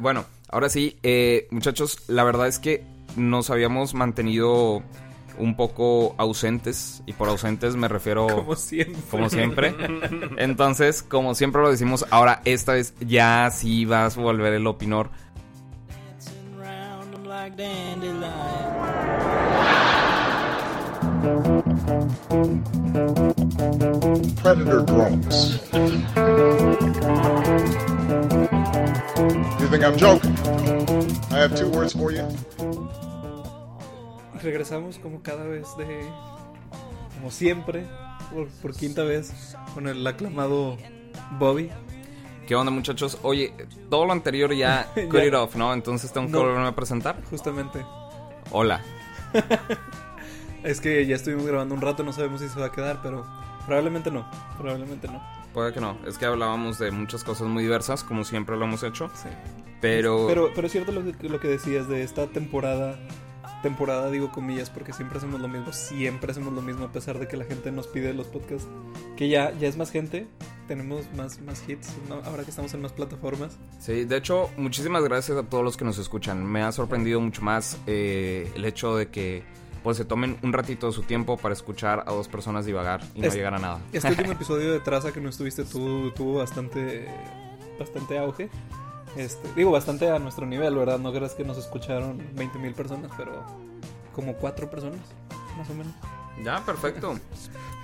Bueno, ahora sí, eh, muchachos, la verdad es que nos habíamos mantenido un poco ausentes, y por ausentes me refiero Como siempre. como siempre. Entonces, como siempre lo decimos, ahora esta vez ya sí vas a volver el opinor. dancing round like dandelions. predator drones. Think I'm joking? I have two words for you. Regresamos como cada vez de. Como siempre, por, por quinta vez, con el aclamado Bobby. ¿Qué onda, muchachos? Oye, todo lo anterior ya cut Ya. it off, ¿no? Entonces tengo que No. volverme a presentar. Justamente. Hola. Es que ya estuvimos grabando un rato, no sabemos si se va a quedar, pero probablemente no. Probablemente no. Puede que no. Es que hablábamos de muchas cosas muy diversas, como siempre lo hemos hecho. Sí. Pero, Pero, pero es cierto lo que, lo que decías de esta temporada. Temporada, digo comillas, porque siempre hacemos lo mismo. Siempre hacemos lo mismo, a pesar de que la gente nos pide los podcasts. Que ya, ya es más gente. Tenemos más, más hits. ¿no? Ahora que estamos en más plataformas. sí, de hecho, muchísimas gracias a todos los que nos escuchan. Me ha sorprendido mucho más eh, el hecho de que pues se tomen un ratito de su tiempo para escuchar a dos personas divagar y no Es- llegar a nada. Este último episodio de Traza que no estuviste tú tuvo bastante, bastante auge. Este, digo, bastante a nuestro nivel, ¿verdad? No creas que nos escucharon 20 mil personas, pero como cuatro personas, más o menos. Ya, perfecto.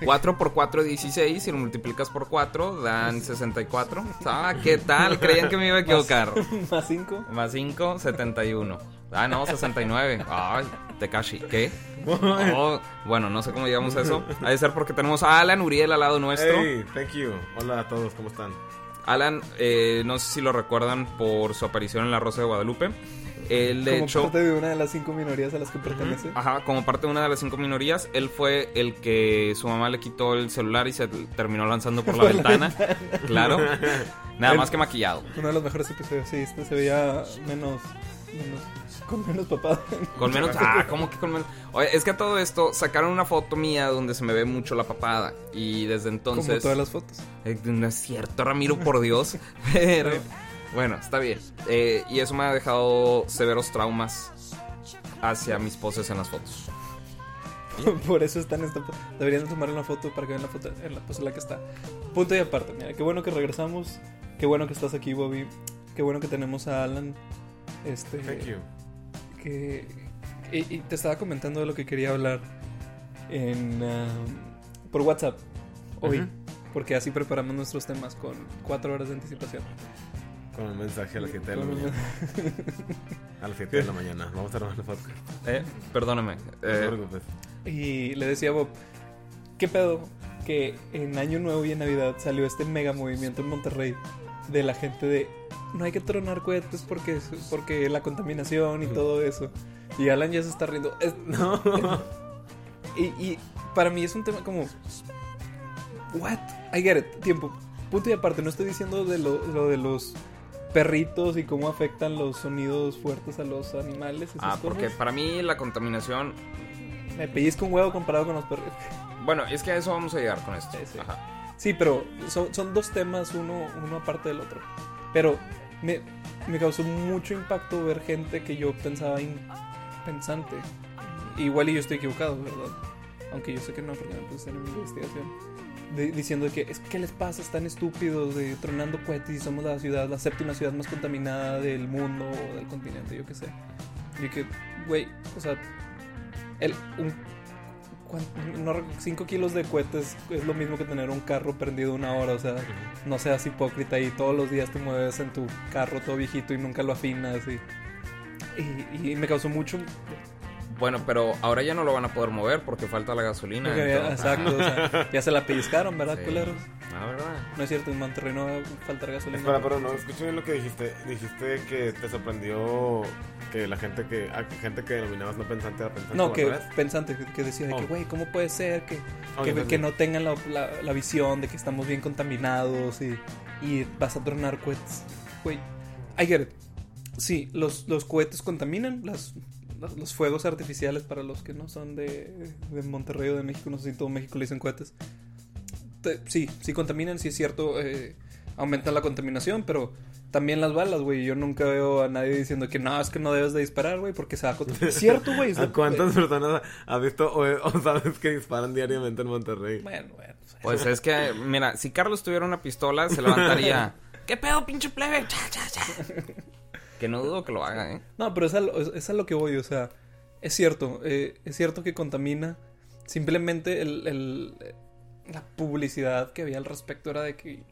4 por 4, 16. Si lo multiplicas por 4, dan 64. Ah, ¿qué tal? Creían que me iba a equivocar. más cinco. Más 5, 71. Ah, no, 69. Ay, Tekashi. ¿Qué? Oh, bueno, no sé cómo llegamos a eso. Ha de ser porque tenemos a Alan Uriel al lado nuestro. Hey, thank you. Hola a todos, ¿cómo están? Alan, eh, no sé si lo recuerdan por su aparición en La Rosa de Guadalupe. Él, de como hecho, parte de una de las cinco minorías a las que pertenece. ajá, como parte de una de las cinco minorías, él fue el que su mamá le quitó el celular y se terminó lanzando por la Por la ventana. Claro. Nada más que maquillado. Uno de los mejores episodios, sí, este se veía menos, menos con menos papada. Con menos. Ah, ¿cómo que con menos? Oye, es que a todo esto sacaron una foto mía donde se me ve mucho la papada. Y desde como entonces. todas las fotos. Eh, No es cierto, Ramiro, por Dios. Pero. Bueno, está bien. Eh, y eso me ha dejado severos traumas hacia mis poses en las fotos. Por eso está en esta. Deberían tomar una foto para que vean la foto en la pose en la que está. Punto y aparte, mira, qué bueno que regresamos. Qué bueno que estás aquí, Bobby. Qué bueno que tenemos a Alan. Este. Thank you. Que. Y, y te estaba comentando de lo que quería hablar en um, por WhatsApp hoy. Porque así preparamos nuestros temas con cuatro horas de anticipación. Con un mensaje a las 7 de la mañana. A las 7 de la mañana. Vamos a armar el podcast. Eh, perdóname. No te Eh, preocupes. Y le decía a Bob, ¿qué pedo? Que en Año Nuevo y en Navidad salió este mega movimiento en Monterrey de la gente de no hay que tronar cohetes porque, porque la contaminación y todo eso. Y Alan ya se está riendo. Es- No. y, y para mí es un tema como, ¿what? I get it. Tiempo. Punto y aparte, no estoy diciendo de lo, lo de los perritos y cómo afectan los sonidos fuertes a los animales. esas ah, porque cosas. para mí la contaminación. Me pellizco un huevo comparado con los perritos. Bueno, es que a eso vamos a llegar con esto. Sí. Ajá. Sí, pero son, son dos temas, uno, uno aparte del otro. Pero me, me causó mucho impacto ver gente que yo pensaba impensante. Igual y yo estoy equivocado, ¿verdad? Aunque yo sé que no, porque me puse en mi investigación. De- diciendo que, es, ¿qué les pasa? Están estúpidos de tronando cohetes y somos la ciudad, la séptima ciudad más contaminada del mundo o del continente, yo qué sé. Y que, güey, o sea, el, un, 5 kilos de cohetes es lo mismo que tener un carro prendido una hora, o sea, no seas hipócrita y todos los días te mueves en tu carro todo viejito y nunca lo afinas y, y, y me causó mucho Bueno, pero ahora ya no lo van a poder mover porque falta la gasolina. porque exacto, o sea, ya se la pellizcaron, ¿verdad, Sí. culeros? Ah, ¿verdad? No es cierto, en Monterrey no va a faltar gasolina. Espera, pero no, escuché bien lo que dijiste. Dijiste que te sorprendió que la gente que, a que gente que denominabas no pensante era pensante. no, ¿o que al revés? pensante, que, que decía de que, Oh. güey, ¿cómo puede ser que, Oh, que, que no tengan la, la- la visión de que estamos bien contaminados y, y vas a tronar cohetes? Güey, I get it. Sí, los, los cohetes contaminan, las, los, los fuegos artificiales para los que no son de, de Monterrey o de México, no sé si todo México le dicen cohetes. Te- sí, sí contaminan, sí es cierto, eh, aumentan la contaminación, pero también las balas, güey. Yo nunca veo a nadie diciendo que no, es que no debes de disparar, güey, porque se va a Es cierto, güey. es ¿A la- cuántas personas has visto o, o sabes que disparan diariamente en Monterrey? Bueno, bueno. sea, Pues es que, mira, si Carlos tuviera una pistola, se levantaría. ¿Qué pedo, pinche plebe? Cha, cha, cha. Que no dudo que lo haga, ¿eh? No, pero es a, lo, es- es a lo que voy, o sea, es cierto, eh, es cierto que contamina. Simplemente el, el- la publicidad que había al respecto era de que...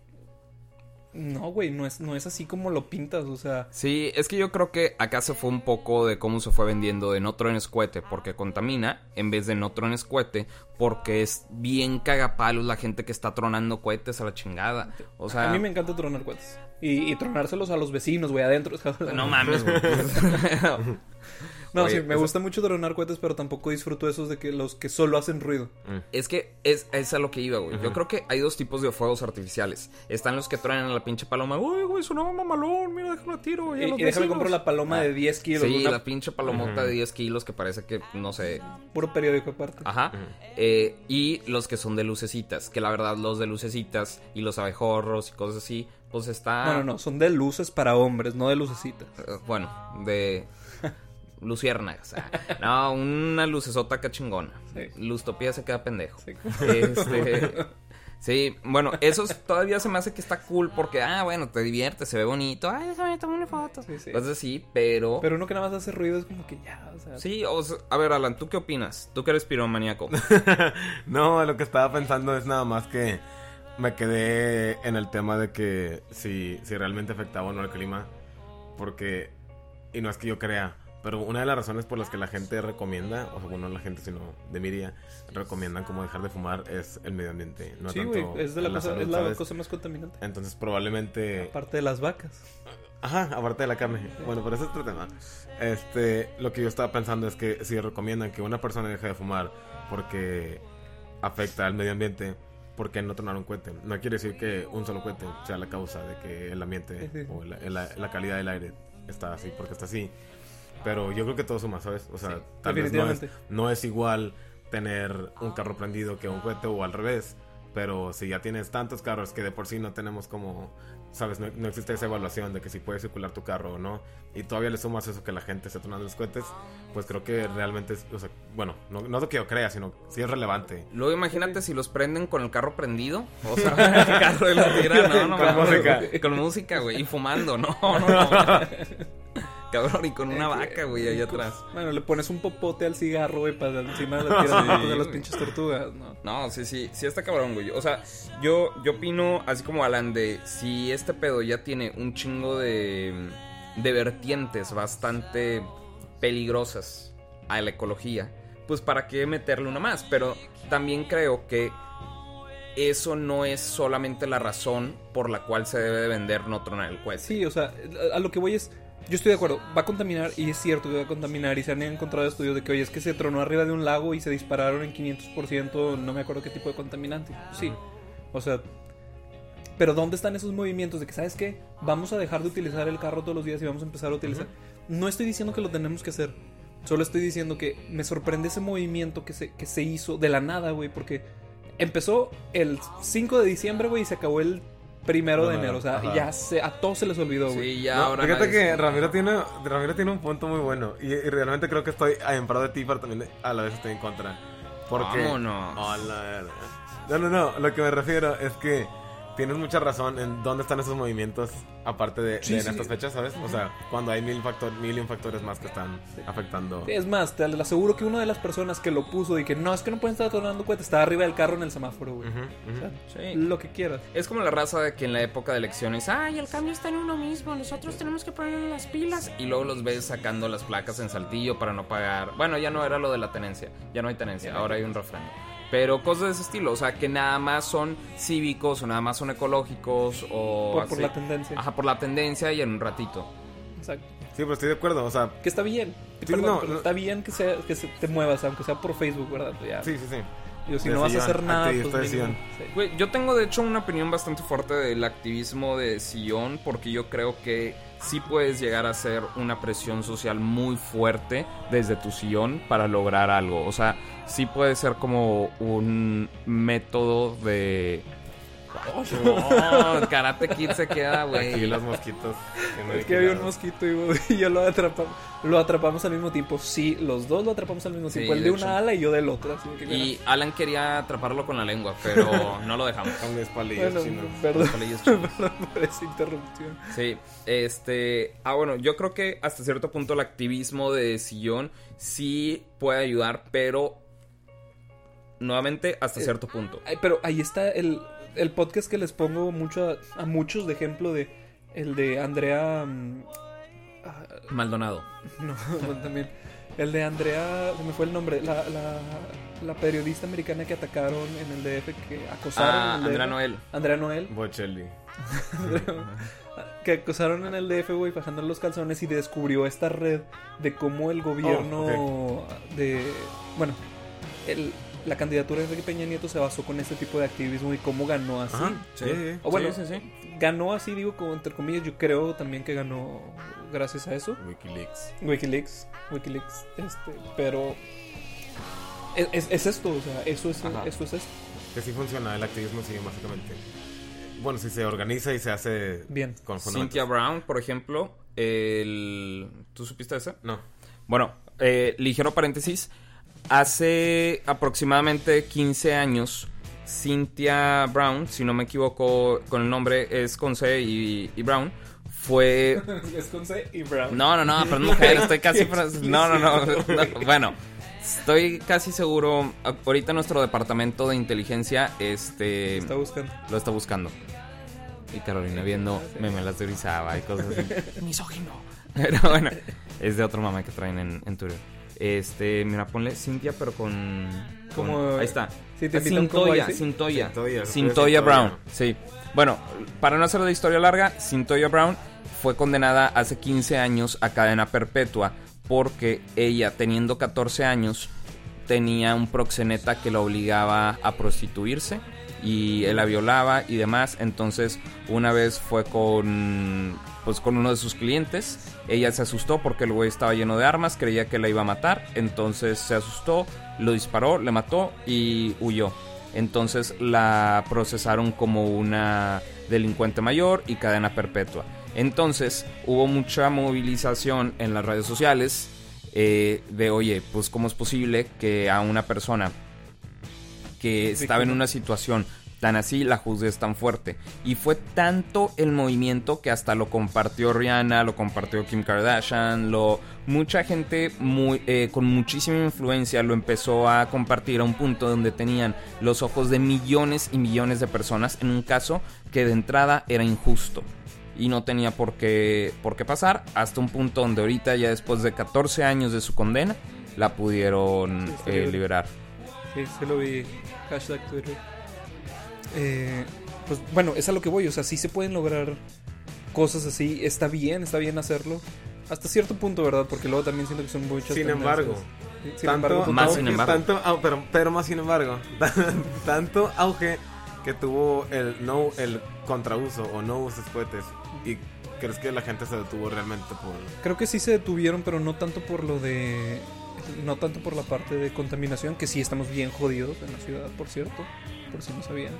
No, güey, no es, no es así como lo pintas, o sea... Sí, es que yo creo que acá se fue un poco de cómo se fue vendiendo de no trones cohete porque contamina en vez de no trones cohete porque es bien cagapalos la gente que está tronando cohetes a la chingada. O sea, a mí me encanta tronar cohetes. Y, y tronárselos a los vecinos, güey, adentro. no mames, güey. No, Oye, sí, me eso- gusta mucho tronar cohetes, pero tampoco disfruto esos de que los que solo hacen ruido. Es que es, es a lo que iba, güey. Yo creo que hay dos tipos de fuegos artificiales. Están los que truenan a la pinche paloma. Uy, güey, sonaba mamalón. Mira, déjame tiro. Y, y déjame comprar la paloma de 10 kilos. Ah, Sí, una- la pinche palomota de 10 kilos que parece que, no sé. Puro periódico aparte. Ajá. Eh, y los que son de lucecitas. Que la verdad, los de lucecitas y los abejorros y cosas así, pues está. No, no, no, son de luces para hombres, no de lucecitas. Eh, Bueno, de. Luciérnagas. Ah, No, una lucesota cachingona. Sí. Lustopía se queda pendejo. Sí. Este. Sí, bueno, eso es- todavía se me hace que está cool porque, ah, bueno, te diviertes, se ve bonito. Ay, déjame tomar una foto. Sí, sí. Cosas así, pero. Pero uno que nada más hace ruido es como que ya, o sea. Sí, o sea, a ver, Alan, ¿tú qué opinas? Tú que eres piromaníaco. No, lo que estaba pensando es nada más que me quedé en el tema de que si, si realmente afectaba o no el clima. Porque, y no es que yo crea, pero una de las razones por las que la gente recomienda, o sea, bueno, no la gente, sino de mi día, recomiendan como dejar de fumar es el medio ambiente. No sí, tanto es, de la cosa, salud, es la cosa más contaminante. Entonces probablemente... Aparte de las vacas. Ajá, aparte de la carne. Bueno, pero ese es otro tema. Este, lo que yo estaba pensando es que si recomiendan que una persona deje de fumar porque afecta al medio ambiente, ¿por qué no tronar un cohete? No quiere decir que un solo cohete sea la causa de que el ambiente Sí, sí. o la, la- la calidad del aire está así, porque está así. Pero yo creo que todo suma, ¿sabes? O sea, tal vez no es, no es igual tener un carro prendido que un cohete o al revés. Pero si ya tienes tantos carros que de por sí no tenemos como, sabes, no, no existe esa evaluación de que si puede circular tu carro o no, y todavía le sumas eso que la gente se tronando los cohetes, pues creo que realmente es, o sea, bueno, no, no lo que yo crea, sino sí es relevante. Luego imagínate si los prenden con el carro prendido. O sea, el carro de la tira, no, no, Con música. Con música, güey. Y fumando, no, no, no. Cabrón, y con una vaca, güey, ahí atrás. Bueno, le pones un popote al cigarro, güey, para encima de las tiras Sí, de las pinches tortugas, ¿no? No, sí, sí, sí está cabrón, güey. O sea, yo, yo opino, así como Alan, de si este pedo ya tiene un chingo de, de vertientes bastante peligrosas a la ecología, pues para qué meterle una más. Pero también creo que eso no es solamente la razón por la cual se debe de vender no tronar el cohete. Sí, o sea, a lo que voy es. Yo estoy de acuerdo, va a contaminar y es cierto que va a contaminar y se han encontrado estudios de que, oye, es que se tronó arriba de un lago y se dispararon en 500%, no me acuerdo qué tipo de contaminante. Sí, o sea, pero ¿dónde están esos movimientos de que, ¿sabes qué? Vamos a dejar de utilizar el carro todos los días y vamos a empezar a utilizar. No estoy diciendo que lo tenemos que hacer, solo estoy diciendo que me sorprende ese movimiento que se, que se hizo de la nada, güey, porque empezó el 5 de diciembre, güey, y se acabó el primero de enero, o sea, ajá. ya se, a todos se les olvidó, güey. Sí, ya No, ahora. fíjate que Ramiro tiene, Ramiro tiene un punto muy bueno y, y realmente creo que estoy en pro de ti, pero también a la vez estoy en contra. Porque... Vámonos. Oh, la. No, no, no, lo que me refiero es que tienes mucha razón en dónde están esos movimientos aparte de, Sí, de en sí. estas fechas, ¿sabes? O sea, cuando hay mil, factor, mil y un factores más que están afectando. Es más, te aseguro que una de las personas que lo puso y que no, es que no pueden estar tornando cohetes, está arriba del carro en el semáforo, güey. O sea, Sí. Lo que quieras. Es como la raza de que en la época de elecciones, ay, el cambio está en uno mismo, nosotros tenemos que poner las pilas. Y luego los ves sacando las placas en saltillo para no pagar. Bueno, ya no era lo de la tenencia, ya no hay tenencia, ahora hay un refrendo. Pero cosas de ese estilo, o sea, que nada más son cívicos o nada más son ecológicos o... Por, la tendencia. Ajá, por la tendencia y en un ratito. Exacto. Sí, pero estoy de acuerdo, o sea, Que está bien. Sí, Perdón, no, pero no. está bien que, sea, que se- te muevas, aunque sea por Facebook, ¿verdad? Ya. sí, sí, sí. Digo, si no vas a hacer nada, pues. Sí. Güey, yo tengo de hecho una opinión bastante fuerte del activismo de sillón porque yo creo que sí puedes llegar a hacer una presión social muy fuerte desde tu sillón para lograr algo. O sea, sí puede ser como un método de No, Karate Kid se queda, Aquí güey. los mosquitos. que no Es que había un mosquito y, y yo lo atrapamos. Lo atrapamos al mismo tiempo. Sí, los dos lo atrapamos al mismo Sí, tiempo. El de de hecho. una ala y yo del otro. Así que, Y Alan quería atraparlo con la lengua, pero no lo dejamos. Con mis palillos bueno, chinos. perdón, Los palillos chinos. perdón por esa interrupción. Sí, este. Ah, bueno, yo creo que hasta cierto punto el activismo de sillón sí puede ayudar, pero. Nuevamente, hasta Eh, cierto punto. Pero ahí está el, el podcast que les pongo mucho a, a muchos de ejemplo de el de Andrea mm, ah, Maldonado. no bueno, también el de Andrea se me fue el nombre la, la, la periodista americana que atacaron en el DF que acosaron Ah, en el Andrea DF. Noel. Andrea Noel Bocelli. que acosaron en el DF güey bajando los calzones y descubrió esta red de cómo el gobierno Oh, de bueno el, la candidatura de Enrique Peña Nieto se basó con este tipo de activismo y cómo ganó así Ajá, sí, sí. O bueno, sí, sí, sí. ganó así, digo, como entre comillas, yo creo también que ganó gracias a eso. Wikileaks. Wikileaks, Wikileaks, este, pero es, es- es esto, o sea, eso es, Ajá. eso es esto. Que sí funciona, el activismo sí, básicamente. Bueno, si se organiza y se hace Bien. con. Cynthia Brown, por ejemplo. El... ¿Tú supiste ese? No. Bueno, eh, ligero paréntesis. Hace aproximadamente 15 años, Cynthia Brown, si no me equivoco con el nombre, es con C y, y Brown, fue... es con C y Brown. No, no, no, pero mujer, estoy casi... No, no, no, no, bueno, estoy casi seguro, ahorita nuestro departamento de inteligencia, este... Está buscando. Lo está buscando. Y Carolina viendo memelas de Orizaba y cosas así. Misógino. Pero bueno, es de otro mamá que traen en, en Twitter. Este, mira, ponle Cintia, pero con. con- Como- ahí está. Sí, te Cintoya. Cintoya. Brown. Sí. Bueno, para no hacer la historia larga, Cintoya Brown fue condenada hace 15 años a cadena perpetua porque ella, teniendo 14 años, tenía un proxeneta que la obligaba a prostituirse y él la violaba y demás. Entonces, una vez fue con pues con uno de sus clientes. Ella se asustó porque el güey estaba lleno de armas, creía que la iba a matar, entonces se asustó, lo disparó, le mató y huyó. Entonces la procesaron como una delincuente mayor y cadena perpetua. Entonces hubo mucha movilización en las redes sociales eh, de, oye, pues cómo es posible que a una persona que estaba en una situación tan así la juzgues tan fuerte. Y fue tanto el movimiento que hasta lo compartió Rihanna, lo compartió Kim Kardashian, lo mucha gente muy, eh, con muchísima influencia lo empezó a compartir a un punto donde tenían los ojos de millones y millones de personas en un caso que de entrada era injusto. Y no tenía por qué, por qué pasar hasta un punto donde ahorita ya después de 14 años de su condena la pudieron eh, liberar. Sí, se lo vi. Hashtag Twitter. Eh, pues bueno, es a lo que voy. O sea, sí se pueden lograr cosas así. Está bien, está bien hacerlo. Hasta cierto punto, ¿verdad? Porque luego también siento que son muchas Sin tendencias. embargo, Sin tanto, embargo, Más todo- sin embargo. Tanto, pero, pero más sin embargo. tanto auge que tuvo el no el contrauso o no uses cohetes. ¿Y crees que la gente se detuvo realmente por.? Creo que sí se detuvieron, pero no tanto por lo de. No tanto por la parte de contaminación, que sí estamos bien jodidos en la ciudad, por cierto. Por si no sabían.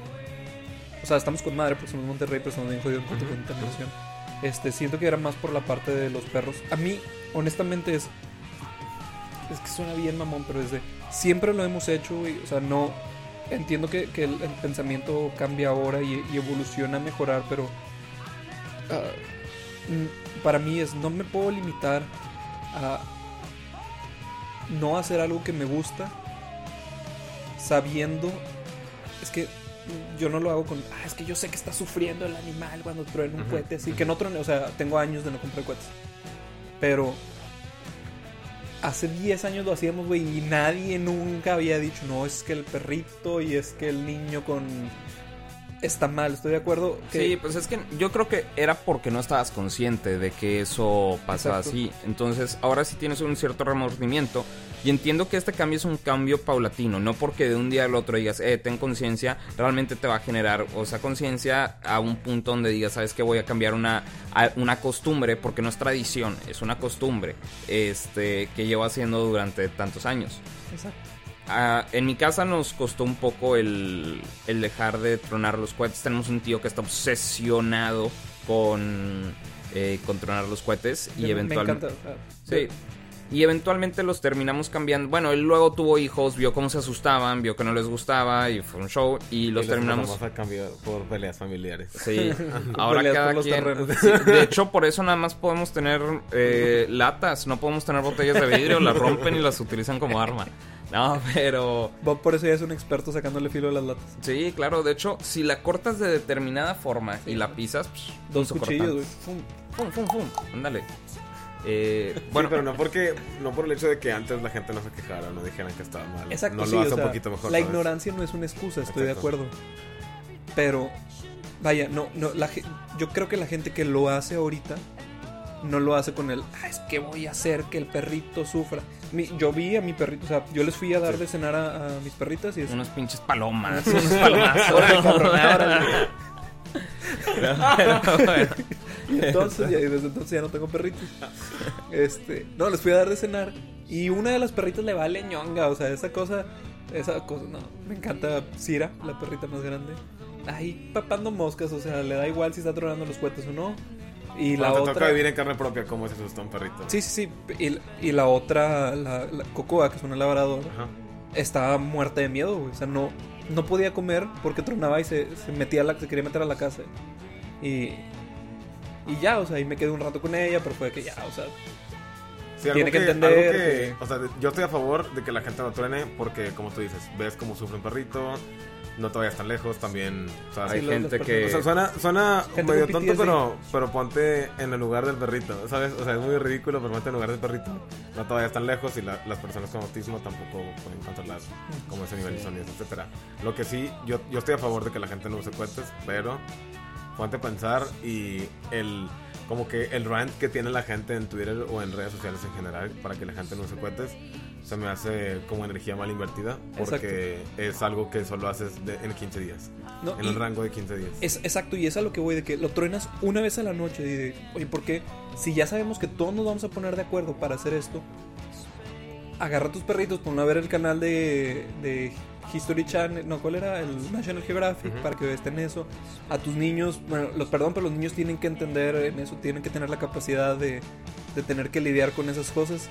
O sea, estamos con madre, porque somos Monterrey, pero estamos bien jodidos en cuanto a contaminación. Este, siento que era más por la parte de los perros. A mí, honestamente, es. Es que suena bien, mamón, pero es de. Siempre lo hemos hecho, güey. O sea, no. Entiendo que, que el, el pensamiento cambia ahora y, y evoluciona a mejorar, pero. mm, para mí es. No me puedo limitar a. No hacer algo que me gusta. Sabiendo. Es que. Yo no lo hago con. Ah, es que yo sé que está sufriendo el animal cuando truena un cohete. Así que no truene. O sea, tengo años de no comprar cohetes. Pero hace 10 años lo hacíamos, güey, y nadie nunca había dicho, no, es que el perrito y es que el niño con... Está mal, estoy de acuerdo. Que... Sí, pues es que yo creo que era porque no estabas consciente de que eso pasaba Exacto. así. Entonces, ahora sí tienes un cierto remordimiento. Y entiendo que este cambio es un cambio paulatino, no porque de un día al otro digas, eh, ten conciencia, realmente te va a generar, o sea, conciencia a un punto donde digas, sabes que voy a cambiar una, a- una costumbre, porque no es tradición, es una costumbre, este, que llevo haciendo durante tantos años. Exacto. Ah, en mi casa nos costó un poco el, el dejar de tronar los cohetes. Tenemos un tío que está obsesionado con, eh, con tronar los cohetes y Me- eventualmente... Sí. Y eventualmente los terminamos cambiando. Bueno, él luego tuvo hijos, vio cómo se asustaban, vio que no les gustaba y fue un show y los Y les terminamos. Vamos a cambiar por peleas familiares. Sí, ahora Peleas cada los quien. Sí, de hecho, por eso nada más podemos tener eh, latas, no podemos tener botellas de vidrio, las rompen y las utilizan como arma. No, pero Bob por eso ya es un experto sacándole filo a las latas. sí, claro. De hecho, si la cortas de determinada forma y la pisas, pues, Dos cuchillos, güey. cortante. Fum, fum, fum. Ándale. Eh, Bueno, pero no porque no por el hecho de que antes la gente no se quejara, no dijeran que estaba mal. Exacto, no sí, lo hace o sea, un poquito mejor. La ¿sabes? ignorancia no es una excusa, estoy de acuerdo. Pero, vaya, no, no, la, yo creo que la gente que lo hace ahorita no lo hace con el, ah, es que voy a hacer que el perrito sufra. Mi- yo vi a mi perrito, o sea, yo les fui a dar de cenar a, a mis perritas y es, unos pinches palomas, unos palomazos. Órale, cabrón, órale. Pero bueno. Y entonces, ya, y desde entonces ya no tengo perritos. Este, no, les fui a dar de cenar. Y una de las perritas le vale ñonga. O sea, esa cosa, esa cosa, no. Me encanta Cira, la perrita más grande. Ahí papando moscas, o sea, le da igual si está tronando los cohetes o no. Y la te toca otra. vivir en carne propia, ¿cómo se asusta un perrito? Sí, sí, sí. Y, y la otra, la, la Cocoa, que es una labradora, Ajá. estaba muerta de miedo, güey. O sea, no, no podía comer porque tronaba y se, se metía a la, se quería meter a la casa. Y, y ya, o sea, ahí me quedé un rato con ella, pero fue que ya, o sea, Sí, Tiene que algo entender que- que- O sea, yo estoy a favor de que la gente no truene porque, como tú dices, ves cómo sufre un perrito, no te vayas tan lejos, también... O sea, Hay Sí, gente que... o sea, suena, suena Gente medio tonto, pero, pero ponte en el lugar del perrito, ¿sabes? O sea, es muy ridículo, pero ponte en el lugar del perrito. No te vayas tan lejos y la- las personas con autismo tampoco pueden controlar como ese nivel de sonidos, etcétera. Lo que sí, yo, yo estoy a favor de que la gente no use cohetes, pero ponte a pensar y el como que el rant que tiene la gente en Twitter o en redes sociales en general para que la gente no use cohetes se me hace como energía mal invertida porque es algo que solo haces de- en 15 días, no, en un rango de 15 días. es exacto, y es a lo que voy, de que lo truenas una vez a la noche. Y de, oye, ¿por qué? Si ya sabemos que todos nos vamos a poner de acuerdo para hacer esto, agarra a tus perritos, ponlo a ver el canal de, de History Channel, no, ¿cuál era? El National Geographic, Ujú. para que estén eso. A tus niños, bueno, los perdón, pero los niños tienen que entender en eso, tienen que tener la capacidad de, de tener que lidiar con esas cosas.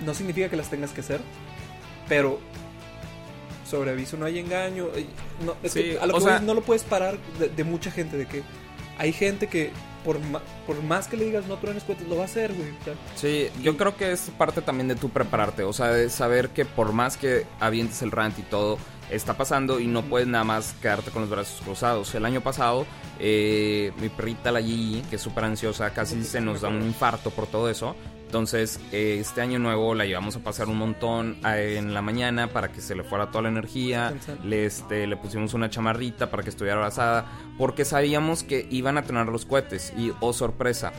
No significa que las tengas que hacer, pero sobre aviso no hay engaño. eh, No, es Sí, que a lo que voy sea- es, no lo puedes parar de, de mucha gente, de que hay gente que por, por más que le digas no truenes cohetes, lo va a hacer, güey. Sí, yo creo que es parte también de tu prepararte, o sea, de saber que por más que avientes el rant y todo, está pasando y no puedes nada más quedarte con los brazos cruzados. El año pasado, eh, mi perrita, la Gigi, que es súper ansiosa, casi se nos da un infarto por todo eso. Entonces, eh, este año nuevo la llevamos a pasar un montón en la mañana para que se le fuera toda la energía. Le, este, le pusimos una chamarrita para que estuviera abrazada. Porque sabíamos que iban a tronar los cohetes. Y, oh sorpresa,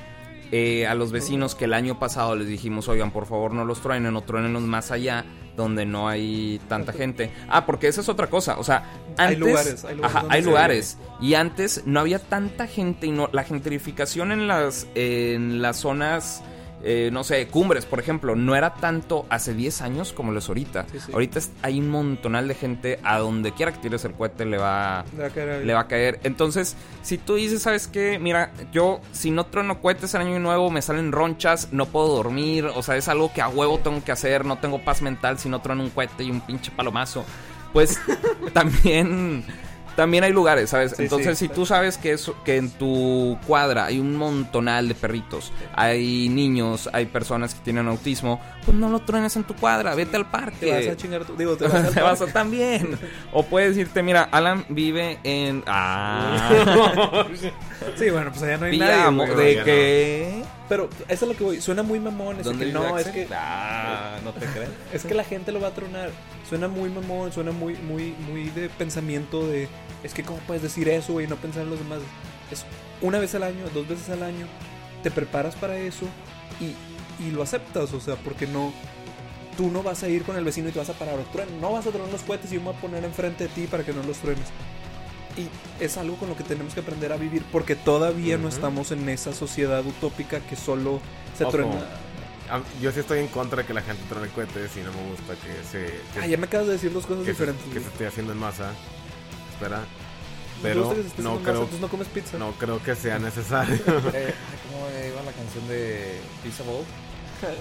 eh, a los vecinos que el año pasado les dijimos, oigan, por favor no los truenen o truenenlos más allá, donde no hay tanta gente. Ah, porque esa es otra cosa, o sea, antes... Hay lugares, hay lugares Ajá, hay lugares. Y antes no había tanta gente y no, la gentrificación en las, en las zonas... eh, no sé, cumbres, por ejemplo, no era tanto hace 10 años como lo es ahorita. Sí, sí. Ahorita hay un montonal de gente a donde quiera que tires el cohete le va, le va a caer ahí. le va a caer. Entonces, si tú dices, ¿sabes qué? Mira, yo si no trueno cohetes el año nuevo, me salen ronchas, no puedo dormir, o sea, es algo que a huevo tengo que hacer, no tengo paz mental si no trueno un cohete y un pinche palomazo. Pues también también hay lugares, ¿sabes? Sí, Entonces, sí. si tú sabes que es que en tu cuadra hay un montonal de perritos, hay niños, hay personas que tienen autismo, pues no lo truenes en tu cuadra, vete al parque. Te vas a chingar tu- Digo, te vas, al Te vas a también. O puedes irte, mira, Alan vive en. Ah. Sí, bueno, pues allá no hay Villa nadie. Güey. ¿De no. Pero eso es lo que voy. Suena muy mamón. Es que no, es que, Ah, no te crees. es que la gente lo va a tronar. Suena muy mamón, suena muy, muy, muy de pensamiento de. Es que, ¿cómo puedes decir eso, güey? y No pensar en los demás. Es una vez al año, dos veces al año. Te preparas para eso y, y lo aceptas. O sea, porque no. Tú no vas a ir con el vecino y te vas a parar. No vas a tronar los cohetes y yo me voy a poner enfrente de ti para que no los truenes. Y es algo con lo que tenemos que aprender a vivir porque todavía no Ujú. estamos en esa sociedad utópica que solo se Ojo. truena. yo sí estoy en contra de que la gente trone cohetes y no me gusta que se... que- Ah, ya me acabas de decir dos cosas que, se, diferentes. que se esté haciendo en masa. Espera. Pero gusta que se esté no masa, creo, entonces no comes pizza. no creo que sea necesario. Eh, ¿Cómo iba la canción de Pizza Bowl?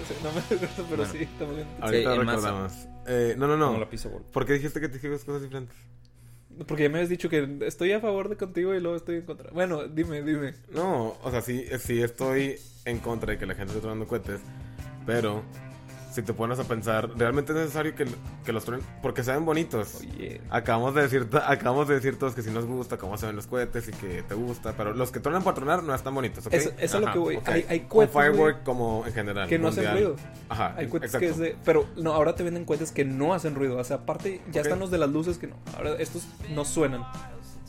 Sí, no me gusta, pero Bueno. sí, está muy bien. Ahorita masa. recordamos. Eh, no, no, Como no. la Pizza Bowl. ¿Por qué dijiste que te dijiste cosas diferentes? Porque ya me habías dicho que estoy a favor de contigo y luego estoy en contra. Bueno, dime, dime. No, o sea, sí, sí estoy en contra de que la gente esté tronando cohetes, pero si te pones a pensar, ¿realmente es necesario que, que los truenen? Porque se ven bonitos. Oye. Acabamos de decir, acabamos de decir todos que si nos gusta cómo se ven los cohetes y que te gusta, pero los que tronan para tronar no están bonitos, ¿ok? Eso, eso es lo que voy. Hay, hay cohetes, güey, firework como en general. que no hacen ruido. Ajá, Hay cohetes exacto. que es de... Pero no, ahora te venden cohetes que no hacen ruido. O sea, aparte ya están los de las luces que no. Ahora estos no suenan.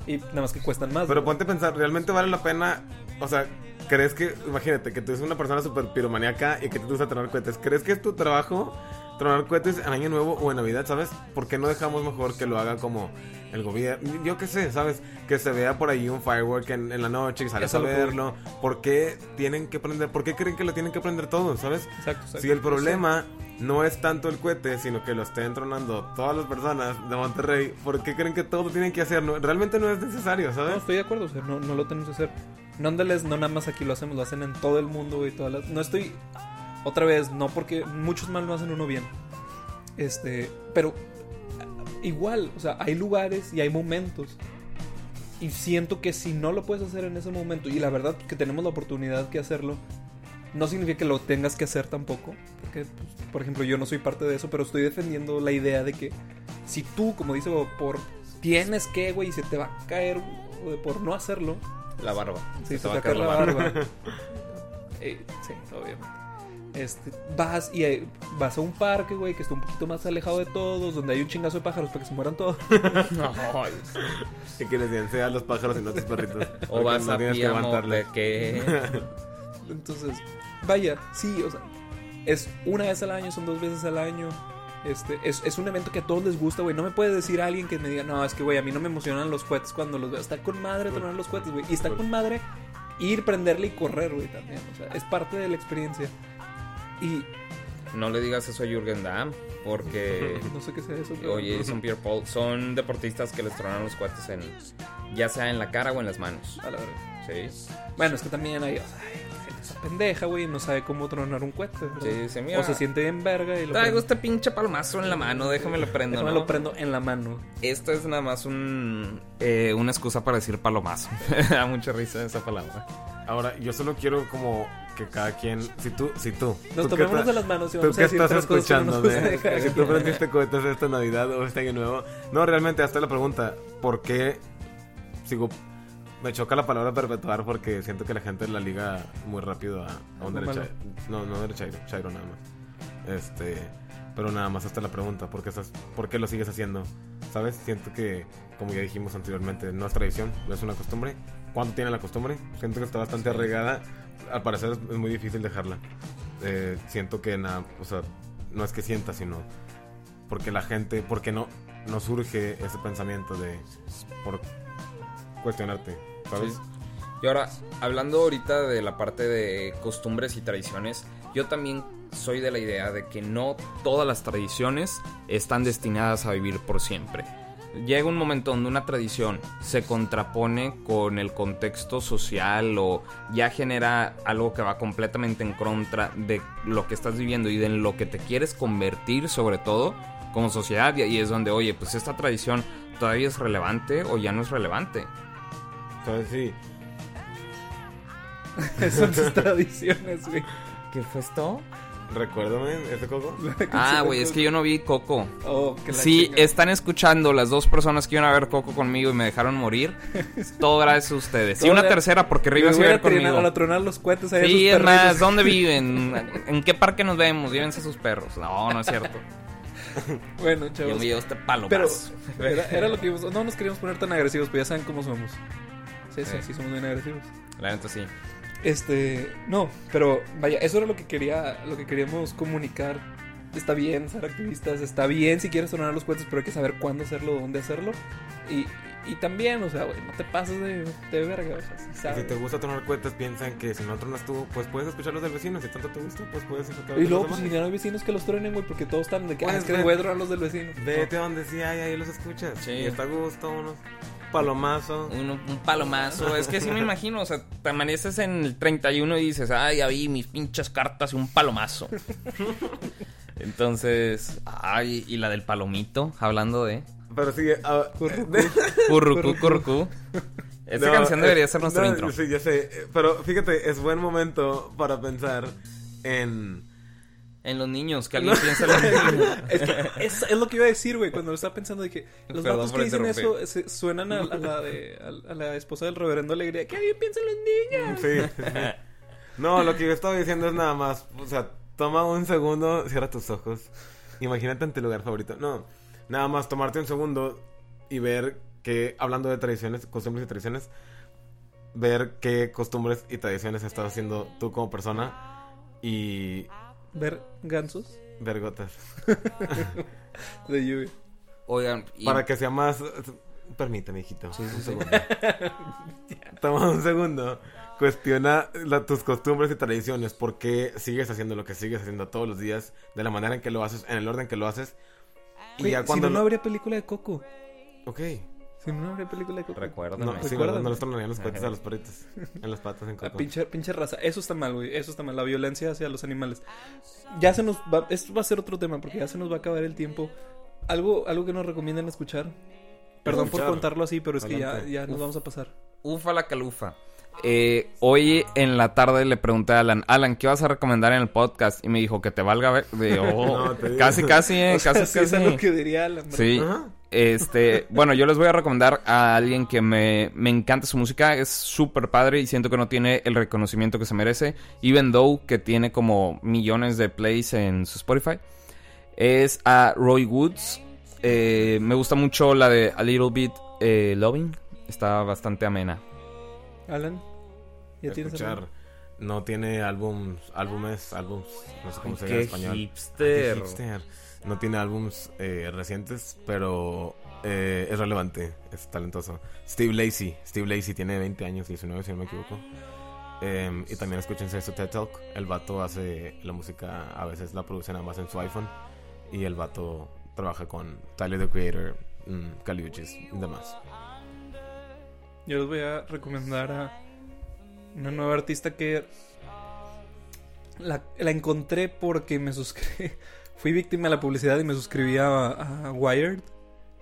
Y nada más que cuestan más. Pero ponte a pensar, ¿realmente vale la pena? O sea, ¿crees que, imagínate, que tú eres una persona súper piromaníaca y que te gusta tronar cohetes? ¿Crees que es tu trabajo tronar cohetes en Año Nuevo o en Navidad, sabes? ¿Por qué no dejamos mejor que lo haga como el gobierno? Yo qué sé, ¿sabes? Que se vea por ahí un firework en, en la noche y sales a verlo. ¿Por qué tienen que prender? ¿Por qué creen que lo tienen que prender todos, sabes? Exacto, exacto. Si el problema no es tanto el cohete, sino que lo estén tronando todas las personas de Monterrey, ¿por qué creen que todo lo tienen que hacer? No, realmente no es necesario, No, ¿sabes? estoy de acuerdo, o sea, no, no lo tenemos que hacer. Nonetheless, no nada más aquí lo hacemos, lo hacen en todo el mundo, güey, todas las... No estoy... Otra vez, no porque muchos mal no hacen uno bien. Este, pero igual, o sea, hay lugares y hay momentos. Y siento que si no lo puedes hacer en ese momento, y la verdad que tenemos la oportunidad que hacerlo, no significa que lo tengas que hacer tampoco. Porque, pues, por ejemplo, yo no soy parte de eso, pero estoy defendiendo la idea de que si tú, como dice por tienes que, güey, y se te va a caer por no hacerlo, La barba. Sí, Se se te va te a caer la barba. barba. Eh, sí, obviamente. Este, vas y eh, vas a un parque, güey, que está un poquito más alejado de todos, donde hay un chingazo de pájaros para que se mueran todos. Y que les den sea a los pájaros y no a tus perritos. O vas no a tienes que de que... Entonces, vaya, sí, o sea, es una vez al año, son dos veces al año. Este, es, es un evento que a todos les gusta, güey. No me puede decir alguien que me diga, no, es que, güey, a mí no me emocionan los cohetes cuando los veo. Está con madre tronar los cohetes, güey. Y está con madre ir, prenderle y correr, güey, también. O sea, es parte de la experiencia. Y No le digas eso a Jürgen Damm, porque... no sé qué sea eso. pero- Oye, Jason Pierre Paul son deportistas que les tronan los cohetes en... Ya sea en la cara o en las manos. A la verdad. Sí. Bueno, es que también hay, o sea, esa pendeja, güey, no sabe cómo tronar un cohete. ¿verdad? Sí, sí, mira. O se siente bien verga y lo Traigo este pinche palmazo en la mano, déjame lo prendo, Déjame ¿no? lo prendo en la mano. Esto es nada más un, eh, una excusa para decir palomazo. Da mucha risa esa palabra. Ahora, yo solo quiero como que cada quien, si tú, si tú, Nos tú estás- de las manos y tú vamos a decir estás escuchando, de si tú prendiste cohetes esta Navidad o este año nuevo, no, realmente hasta la pregunta, ¿por qué sigo? Me choca la palabra perpetuar porque siento que la gente la liga muy rápido a, a un derecha, no, no derechairo, chairo nada más, este, pero nada más hasta la pregunta, ¿por qué estás, por qué lo sigues haciendo? ¿Sabes? Siento que, como ya dijimos anteriormente, no es tradición, no es una costumbre. ¿Cuánto tiene la costumbre? Siento que está bastante arraigada. Al parecer es muy difícil dejarla. Eh, siento que nada, o sea, no es que sienta, sino porque la gente, porque no, no surge ese pensamiento de por cuestionarte, ¿sabes? Sí. Y ahora, hablando ahorita de la parte de costumbres y tradiciones, yo también soy de la idea de que no todas las tradiciones están destinadas a vivir por siempre. Llega un momento donde una tradición se contrapone con el contexto social o ya genera algo que va completamente en contra de lo que estás viviendo y de lo que te quieres convertir sobre todo como sociedad y ahí es donde, oye, pues esta tradición todavía es relevante o ya no es relevante. ¿Sabes? Sí. Son sus tradiciones, güey. ¿Qué fue esto? Recuérdame, ¿este coco? Ah, güey, es que yo no vi Coco. Oh, que la Si están escuchando las dos personas que iban a ver Coco conmigo y me dejaron morir, todo gracias a ustedes. Y una de- tercera porque Riva Les se voy iba a ver conmigo. a tronar los cohetes ahí Sí, es más. ¿dónde viven? ¿En qué parque nos vemos? Llévense a sus perros. No, no es cierto. Bueno, Yo chavos. me llevo este palo Pero era lo que íbamos. No nos queríamos poner tan agresivos, pero ya saben cómo somos. Sí, sí, Sí. sí, somos bien agresivos. La neta sí. Este, no, pero vaya, eso era lo que quería, lo que queríamos comunicar. Está bien ser activistas, está bien si quieres sonar los cohetes, pero hay que saber cuándo hacerlo, dónde hacerlo. Y, Y también, o sea, güey, no te pases de, de verga, o sea, si Y sabes. Si te gusta tronar cohetes, piensan que si no tronas tú, pues puedes escuchar los del vecino. Si tanto te gusta, pues puedes escuchar Y luego, pues, si ya no hay vecinos que los truenen, güey, porque todos están de que, ah, Pues, es que no ve- voy a tronar los del vecino. Vete a donde sí hay, ahí los escuchas. Sí. Y está a gusto, unos palomazos. Un, un palomazo. Es que sí me imagino. O sea, te amaneces en el 31 y dices, ay, ya vi mis pinches cartas y un palomazo. Entonces, ay, y la del palomito, hablando de. Pero sí, ah, Currucú, currucú. Esta no, canción debería eh, ser nuestro no, intro. Sí, ya sé. eh, Pero fíjate, es buen momento para pensar en. En los niños, que alguien piensa en los niños. Es, que es, es lo que iba a decir, güey, cuando lo estaba pensando de que los por que dicen eso se- suenan a, a la de, a, a la esposa del reverendo Alegría, que alguien piensa en los niños. Sí, sí. No, lo que yo estaba diciendo es nada más. O sea, toma un segundo, cierra tus ojos. Imagínate en tu lugar favorito. No, nada más tomarte un segundo y ver que, hablando de tradiciones, costumbres y tradiciones, ver qué costumbres y tradiciones estás haciendo tú como persona y Ver gansos ver gotas. de lluvia. Oigan, y- Para que sea más... Permíteme, hijito. un segundo. Toma un segundo. Cuestiona la- tus costumbres y tradiciones. ¿Por qué sigues haciendo lo que sigues haciendo todos los días? De la manera en que lo haces, en el orden que lo haces. Y ya cuando... Si no, no habría película de Coco. Ok. Si no, no habría película de Coco. recuérdame. No, sí. ¿verdad? no les tronarían los cohetes a los perritos. En las patas, en La coco. pinche, pinche raza. Eso está mal, güey. Eso está mal. La violencia hacia los animales. Ya se nos va... Esto va a ser otro tema porque ya se nos va a acabar el tiempo. Algo, algo que nos recomiendan escuchar. Perdón por Escuchar. contarlo así, pero es que ya, Adelante. ya nos Uf. vamos a pasar. Ufa la calufa. Eh, hoy en la tarde le pregunté a Alan, Alan, ¿qué vas a recomendar en el podcast? Y me dijo que te valga ver. de- oh, No, te digo. casi, casi, eh, O sea, casi, sí, es lo que diría Alan. Sí. Ajá. Este, bueno, yo les voy a recomendar a alguien que me, me encanta su música, es súper padre y siento que no tiene el reconocimiento que se merece, even though que tiene como millones de plays en su Spotify. Es a Roy Woods. Eh, me gusta mucho la de A Little Bit eh, Loving, está bastante amena. Alan, ¿ya tienes Escuchar. algo? No tiene álbums, álbumes, álbums, no sé cómo se Qué en español. hipster. Hipster. No tiene álbums eh, recientes, pero eh, es relevante, es talentoso. Steve Lacey, Steve Lacey tiene 20 años, 19 si no me equivoco. Em, y también escúchense su TED Talk. El vato hace la música, a veces la produce nada más en su iPhone. Y el vato trabaja con Tyler the Creator, mm, Kali Uchis y demás. Yo les voy a recomendar a una nueva artista que la, encontré porque me suscribí. Fui víctima de la publicidad y me suscribí a, Wired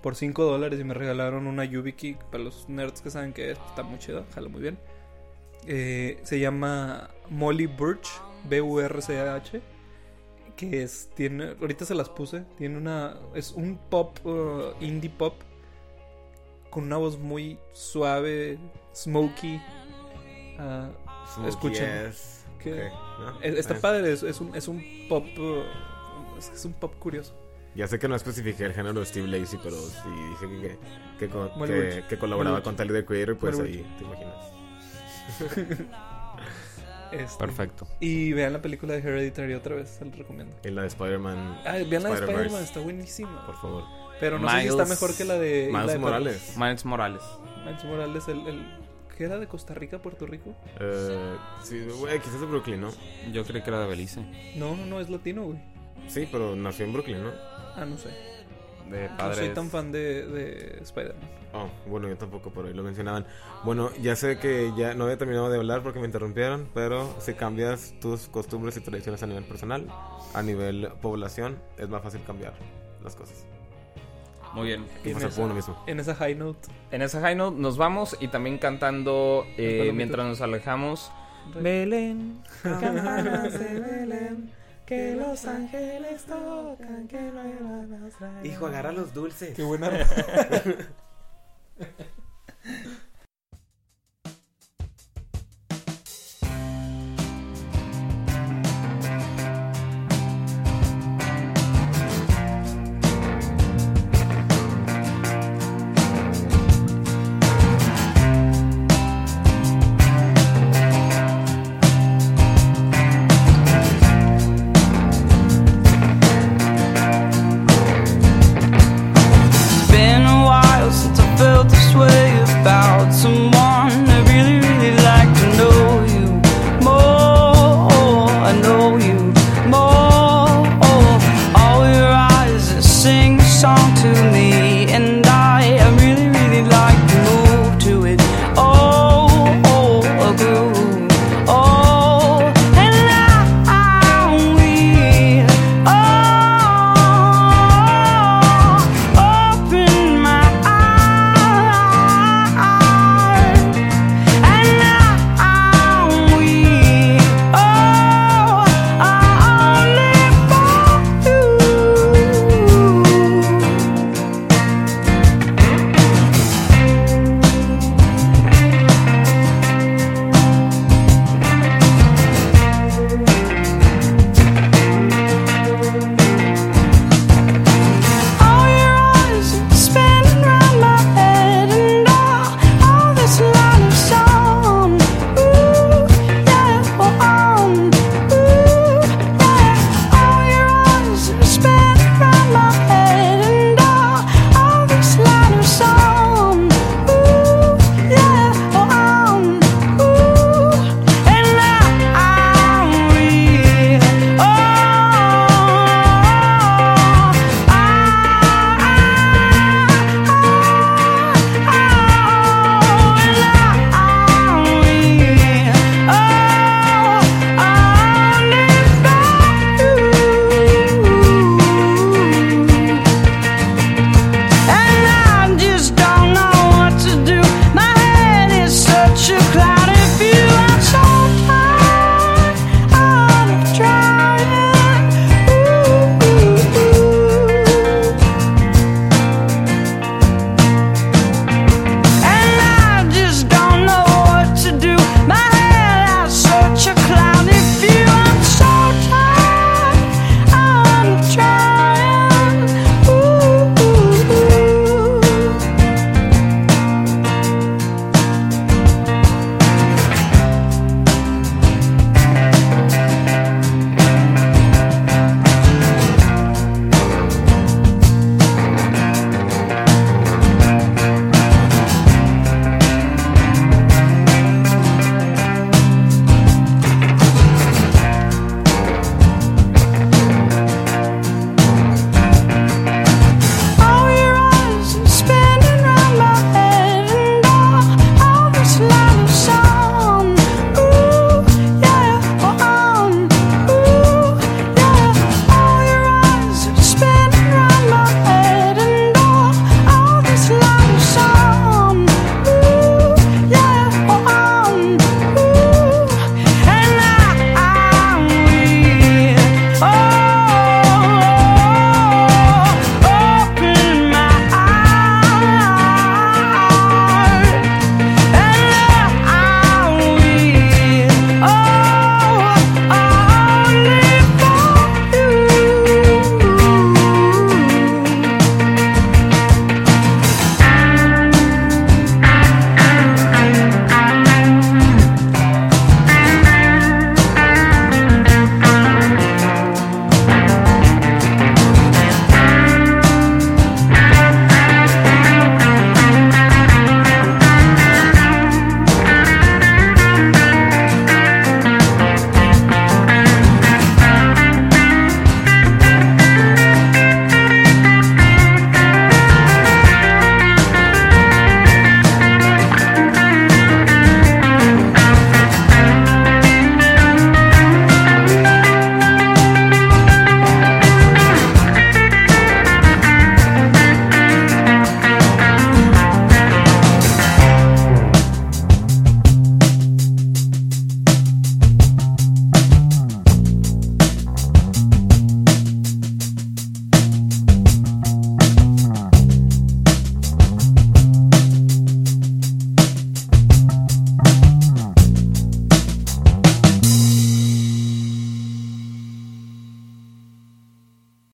por 5 dólares y me regalaron una YubiKey. Para los nerds que saben que es, está muy chido, jala muy bien. Eh, se llama Molly Burch, B-U-R-C-H. Que es, tiene, ahorita se las puse. Tiene una, es un pop, uh, indie pop con una voz muy suave, smoky. Ah, Escuchen. Yes. que- es- está Nice. padre, es, es un, es un pop. uh, es, es un pop curioso. Ya sé que no especifiqué el género de Steve Lacey, pero si dije que, que, que, co- Molly que- Burch. que colaboraba con Tyler the Creator, pues ahí te imaginas. Este, Perfecto. Y vean la película de Hereditary otra vez, se los recomiendo. Y la de Spider-Man. Ah, vean la de Spider-Man, está buenísima. Por favor. Pero no sé si está mejor que la de. la Miles de Morales. Miles Morales. Miles Morales, el, el. ¿Qué era de Costa Rica, Puerto Rico? Eh, sí, güey, quizás de Brooklyn, ¿no? Yo creí que era de Belice. No, no, no, es latino, güey. Sí, pero nació en Brooklyn, ¿no? Ah, no sé. De No soy tan fan de, de Spider-Man. Oh, bueno, yo tampoco, pero ahí lo mencionaban. Bueno, ya sé que ya no había terminado de hablar porque me interrumpieron, pero si cambias tus costumbres y tradiciones a nivel personal, a nivel población, es más fácil cambiar las cosas. Muy bien. En esa- uno mismo. En esa high note. En esa high note nos vamos y también cantando eh, mientras nos alejamos. Belén, campanas de Belén, que los ángeles tocan, que no hay Hijo, agarra los dulces. Qué buena.